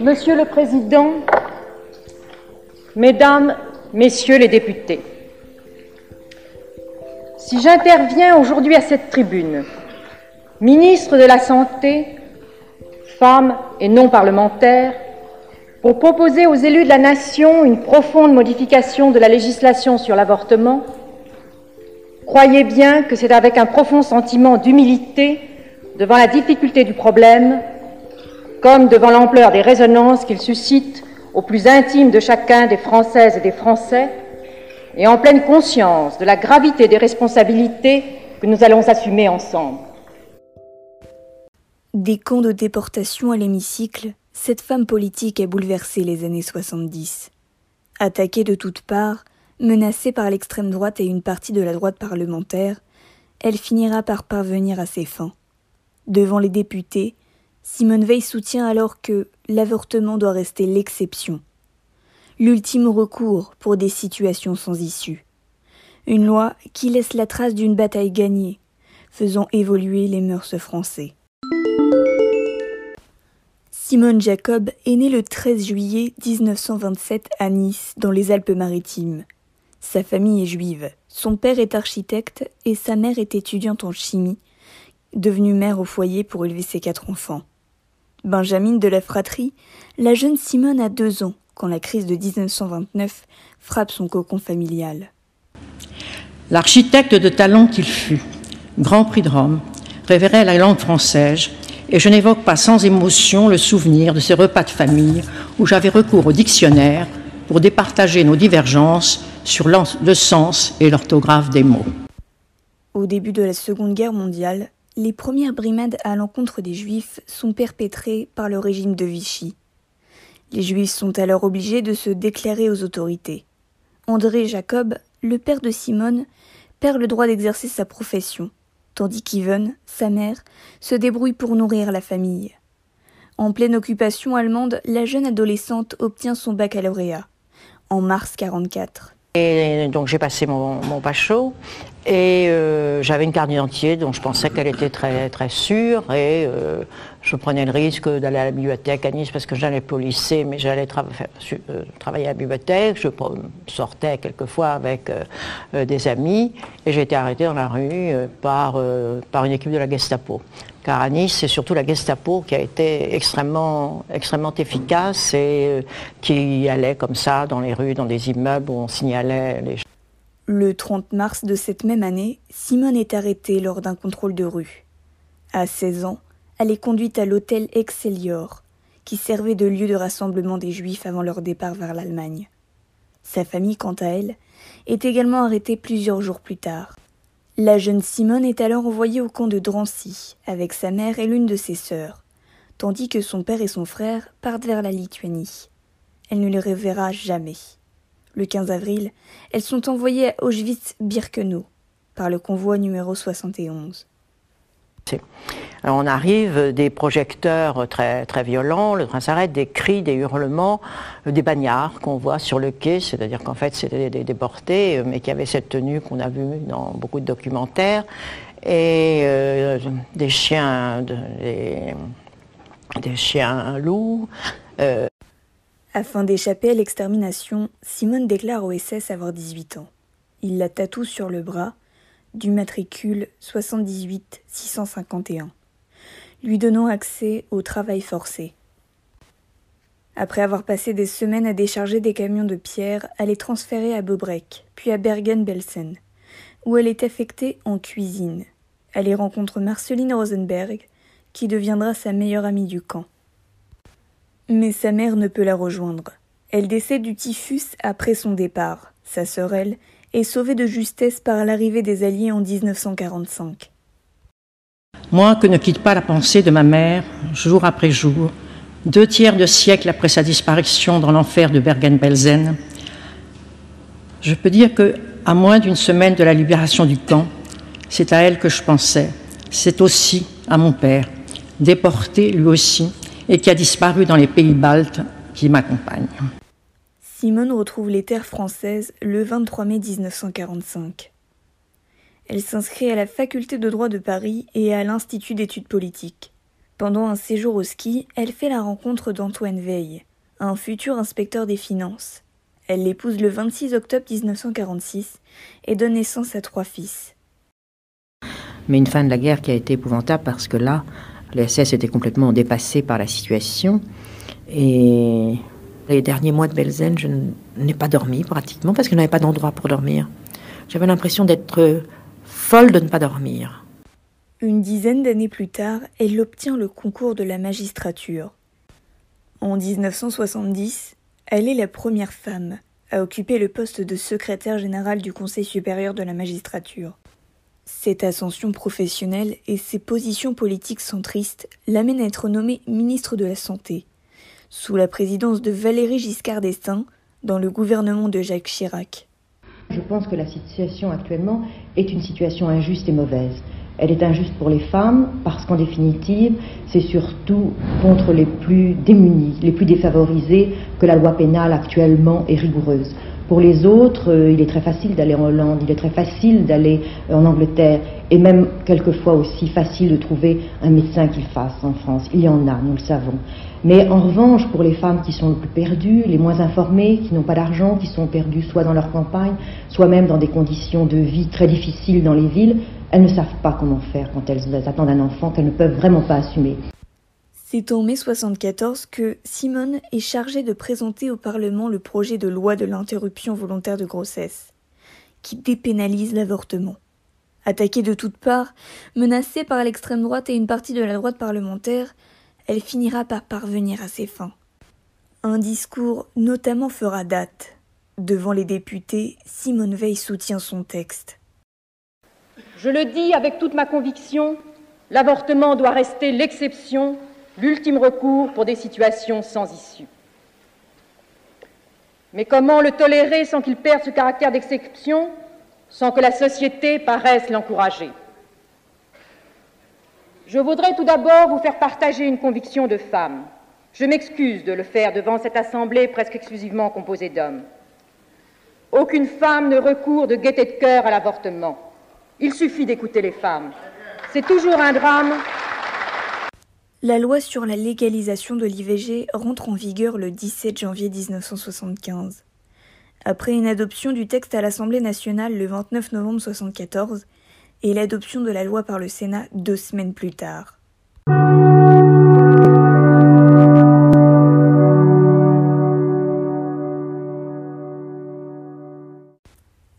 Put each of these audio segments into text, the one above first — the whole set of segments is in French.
Monsieur le Président, Mesdames, Messieurs les députés, si j'interviens aujourd'hui à cette tribune, ministre de la Santé, femme et non parlementaire, pour proposer aux élus de la nation une profonde modification de la législation sur l'avortement, croyez bien que c'est avec un profond sentiment d'humilité devant la difficulté du problème, comme devant l'ampleur des résonances qu'il suscite au plus intime de chacun des Françaises et des Français, et en pleine conscience de la gravité des responsabilités que nous allons assumer ensemble. Des camps de déportation à l'hémicycle, cette femme politique a bouleversé les années 70. Attaquée de toutes parts, menacée par l'extrême droite et une partie de la droite parlementaire, elle finira par parvenir à ses fins. Devant les députés, Simone Veil soutient alors que l'avortement doit rester l'exception, l'ultime recours pour des situations sans issue. Une loi qui laisse la trace d'une bataille gagnée, faisant évoluer les mœurs français. Simone Jacob est née le 13 juillet 1927 à Nice, dans les Alpes-Maritimes. Sa famille est juive. Son père est architecte et sa mère est étudiante en chimie, devenue mère au foyer pour élever ses quatre enfants. Benjamin de la fratrie, la jeune Simone a deux ans quand la crise de 1929 frappe son cocon familial. L'architecte de talent qu'il fut, Grand Prix de Rome, révérait la langue française et je n'évoque pas sans émotion le souvenir de ces repas de famille où j'avais recours au dictionnaire pour départager nos divergences sur le sens et l'orthographe des mots. Au début de la Seconde Guerre mondiale, les premières brimades à l'encontre des Juifs sont perpétrées par le régime de Vichy. Les Juifs sont alors obligés de se déclarer aux autorités. André Jacob, le père de Simone, perd le droit d'exercer sa profession tandis qu'Yvonne, sa mère, se débrouille pour nourrir la famille. En pleine occupation allemande, la jeune adolescente obtient son baccalauréat en mars 44. Et donc j'ai passé mon, mon et euh, j'avais une carte d'identité dont je pensais qu'elle était très très sûre et euh, je prenais le risque d'aller à la bibliothèque à Nice parce que j'allais pas au lycée mais j'allais euh, travailler à la bibliothèque. Je sortais quelquefois avec des amis et j'ai été arrêtée dans la rue par, par une équipe de la Gestapo car à Nice, c'est surtout la Gestapo qui a été extrêmement, extrêmement efficace et qui allait comme ça dans les rues, dans des immeubles où on signalait les Le 30 mars de cette même année, Simone est arrêtée lors d'un contrôle de rue. À 16 ans, elle est conduite à l'hôtel Excelsior, qui servait de lieu de rassemblement des Juifs avant leur départ vers l'Allemagne. Sa famille, quant à elle, est également arrêtée plusieurs jours plus tard. La jeune Simone est alors envoyée au camp de Drancy avec sa mère et l'une de ses sœurs, tandis que son père et son frère partent vers la Lituanie. Elle ne les reverra jamais. Le 15 avril, elles sont envoyées à Auschwitz-Birkenau par le convoi numéro 71. Alors on arrive, des projecteurs très, très violents, le train s'arrête, des cris, des hurlements, euh, des bagnards qu'on voit sur le quai, c'est-à-dire qu'en fait c'était des déportés, euh, mais qui avaient cette tenue qu'on a vue dans beaucoup de documentaires, et euh, des chiens, des, chiens loups. Afin d'échapper à l'extermination, Simone déclare au SS avoir 18 ans. Il la tatoue sur le bras du matricule 78 651, lui donnant accès au travail forcé. Après avoir passé des semaines à décharger des camions de pierre, elle est transférée à Bobrek, puis à Bergen-Belsen, où elle est affectée en cuisine. Elle y rencontre Marceline Rosenberg, qui deviendra sa meilleure amie du camp. Mais sa mère ne peut la rejoindre. Elle décède du typhus après son départ. Sa sœur, elle, et sauvé de justesse par l'arrivée des Alliés en 1945. Moi que ne quitte pas la pensée de ma mère, jour après jour, deux tiers de siècle après sa disparition dans l'enfer de Bergen-Belsen, je peux dire que, à moins d'une semaine de la libération du camp, c'est à elle que je pensais. C'est aussi à mon père, déporté lui aussi, et qui a disparu dans les pays baltes, qui m'accompagne. Simone retrouve les terres françaises le 23 mai 1945. Elle s'inscrit à la faculté de droit de Paris et à l'Institut d'études politiques. Pendant un séjour au ski, elle fait la rencontre d'Antoine Veil, un futur inspecteur des finances. Elle l'épouse le 26 octobre 1946 et donne naissance à trois fils. Mais une fin de la guerre qui a été épouvantable parce que là, les SS étaient complètement dépassés par la situation. Et les derniers mois de Belzen, je n'ai pas dormi pratiquement parce que je n'avais pas d'endroit pour dormir. J'avais l'impression d'être folle de ne pas dormir. Une dizaine d'années plus tard, elle obtient le concours de la magistrature. En 1970, elle est la première femme à occuper le poste de secrétaire général du Conseil supérieur de la magistrature. Cette ascension professionnelle et ses positions politiques centristes l'amènent à être nommée ministre de la Santé, sous la présidence de Valéry Giscard d'Estaing, dans le gouvernement de Jacques Chirac. Je pense que la situation actuellement est une situation injuste et mauvaise. Elle est injuste pour les femmes parce qu'en définitive, c'est surtout contre les plus démunis, les plus défavorisés que la loi pénale actuellement est rigoureuse. Pour les autres, euh, il est très facile d'aller en Hollande, il est très facile d'aller euh, en Angleterre, et même quelquefois aussi facile de trouver un médecin qu'il fasse en France. Il y en a, nous le savons. Mais en revanche, pour les femmes qui sont les plus perdues, les moins informées, qui n'ont pas d'argent, qui sont perdues soit dans leur campagne, soit même dans des conditions de vie très difficiles dans les villes, elles ne savent pas comment faire quand elles attendent un enfant qu'elles ne peuvent vraiment pas assumer. C'est en mai 74 que Simone est chargée de présenter au Parlement le projet de loi de l'interruption volontaire de grossesse, qui dépénalise l'avortement. Attaquée de toutes parts, menacée par l'extrême droite et une partie de la droite parlementaire, elle finira par parvenir à ses fins. Un discours notamment fera date. Devant les députés, Simone Veil soutient son texte. Je le dis avec toute ma conviction, l'avortement doit rester l'exception, l'ultime recours pour des situations sans issue. Mais comment le tolérer sans qu'il perde ce caractère d'exception, sans que la société paraisse l'encourager? Je voudrais tout d'abord vous faire partager une conviction de femme. Je m'excuse de le faire devant cette assemblée presque exclusivement composée d'hommes. Aucune femme ne recourt de gaieté de cœur à l'avortement. Il suffit d'écouter les femmes. C'est toujours un drame. La loi sur la légalisation de l'IVG rentre en vigueur le 17 janvier 1975. Après une adoption du texte à l'Assemblée nationale le 29 novembre 1974 et l'adoption de la loi par le Sénat deux semaines plus tard.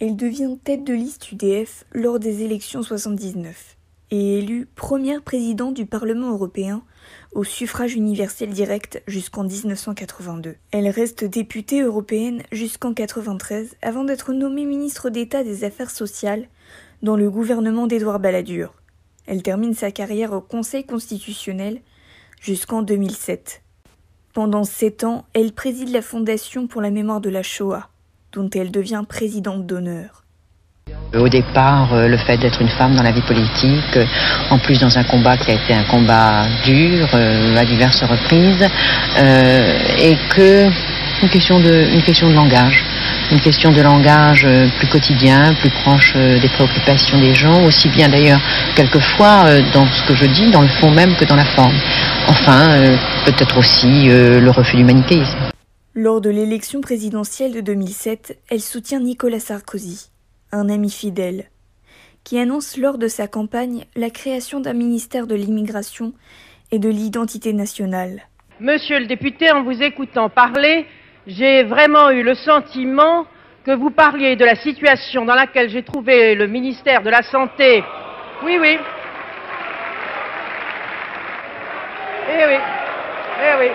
Elle devient tête de liste UDF lors des élections 79 et élue première présidente du Parlement européen au suffrage universel direct jusqu'en 1982. Elle reste députée européenne jusqu'en 93 avant d'être nommée ministre d'État des Affaires sociales dans le gouvernement d'Édouard Balladur. Elle termine sa carrière au Conseil constitutionnel jusqu'en 2007. Pendant sept ans, elle préside la Fondation pour la mémoire de la Shoah, dont elle devient présidente d'honneur. Au départ, euh, le fait d'être une femme dans la vie politique, euh, en plus dans un combat qui a été un combat dur euh, à diverses reprises, et que une question de, une question de langage, une question de langage plus quotidien, plus proche des préoccupations des gens, aussi bien d'ailleurs quelquefois dans ce que je dis, dans le fond même que dans la forme. Enfin, peut-être aussi le refus du manichéisme. Lors de l'élection présidentielle de 2007, elle soutient Nicolas Sarkozy, un ami fidèle, qui annonce lors de sa campagne la création d'un ministère de l'immigration et de l'identité nationale. Monsieur le député, en vous écoutant parler, j'ai vraiment eu le sentiment que vous parliez de la situation dans laquelle j'ai trouvé le ministère de la Santé. Oui, oui. Eh oui. Eh oui.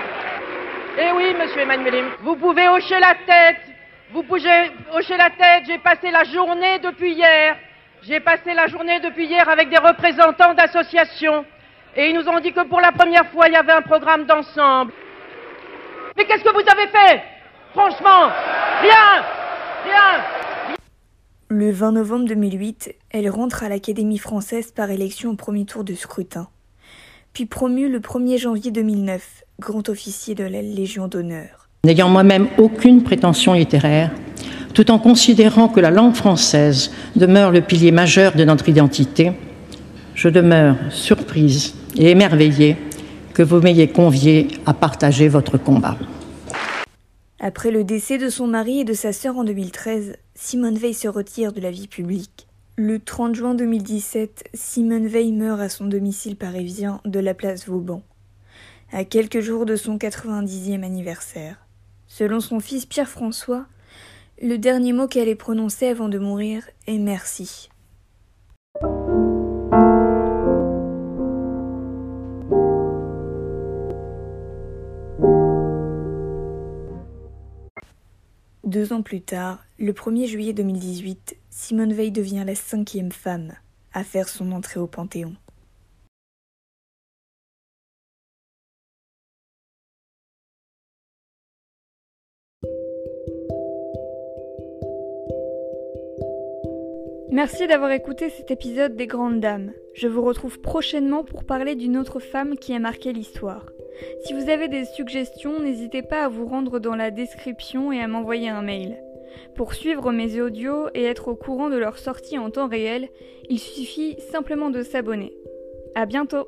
Eh oui, monsieur Emmanuel. Vous pouvez hocher la tête. Vous pouvez hocher la tête. J'ai passé la journée depuis hier. J'ai passé la journée depuis hier avec des représentants d'associations. Et ils nous ont dit que pour la première fois, il y avait un programme d'ensemble. Mais qu'est-ce que vous avez fait? Franchement, rien Rien Le 20 novembre 2008, elle rentre à l'Académie française par élection au premier tour de scrutin. Puis promue le 1er janvier 2009 grand officier de la Légion d'honneur. N'ayant moi-même aucune prétention littéraire, tout en considérant que la langue française demeure le pilier majeur de notre identité, je demeure surprise et émerveillée que vous m'ayez convié à partager votre combat. Après le décès de son mari et de sa sœur en 2013, Simone Veil se retire de la vie publique. Le 30 juin 2017, Simone Veil meurt à son domicile parisien de la place Vauban, à quelques jours de son 90e anniversaire. Selon son fils Pierre-François, le dernier mot qu'elle ait prononcé avant de mourir est merci. Deux ans plus tard, le 1er juillet 2018, Simone Veil devient la cinquième femme à faire son entrée au Panthéon. Merci d'avoir écouté cet épisode des Grandes Dames. Je vous retrouve prochainement pour parler d'une autre femme qui a marqué l'histoire. Si vous avez des suggestions, n'hésitez pas à vous rendre dans la description et à m'envoyer un mail. Pour suivre mes audios et être au courant de leur sortie en temps réel, il suffit simplement de s'abonner. À bientôt!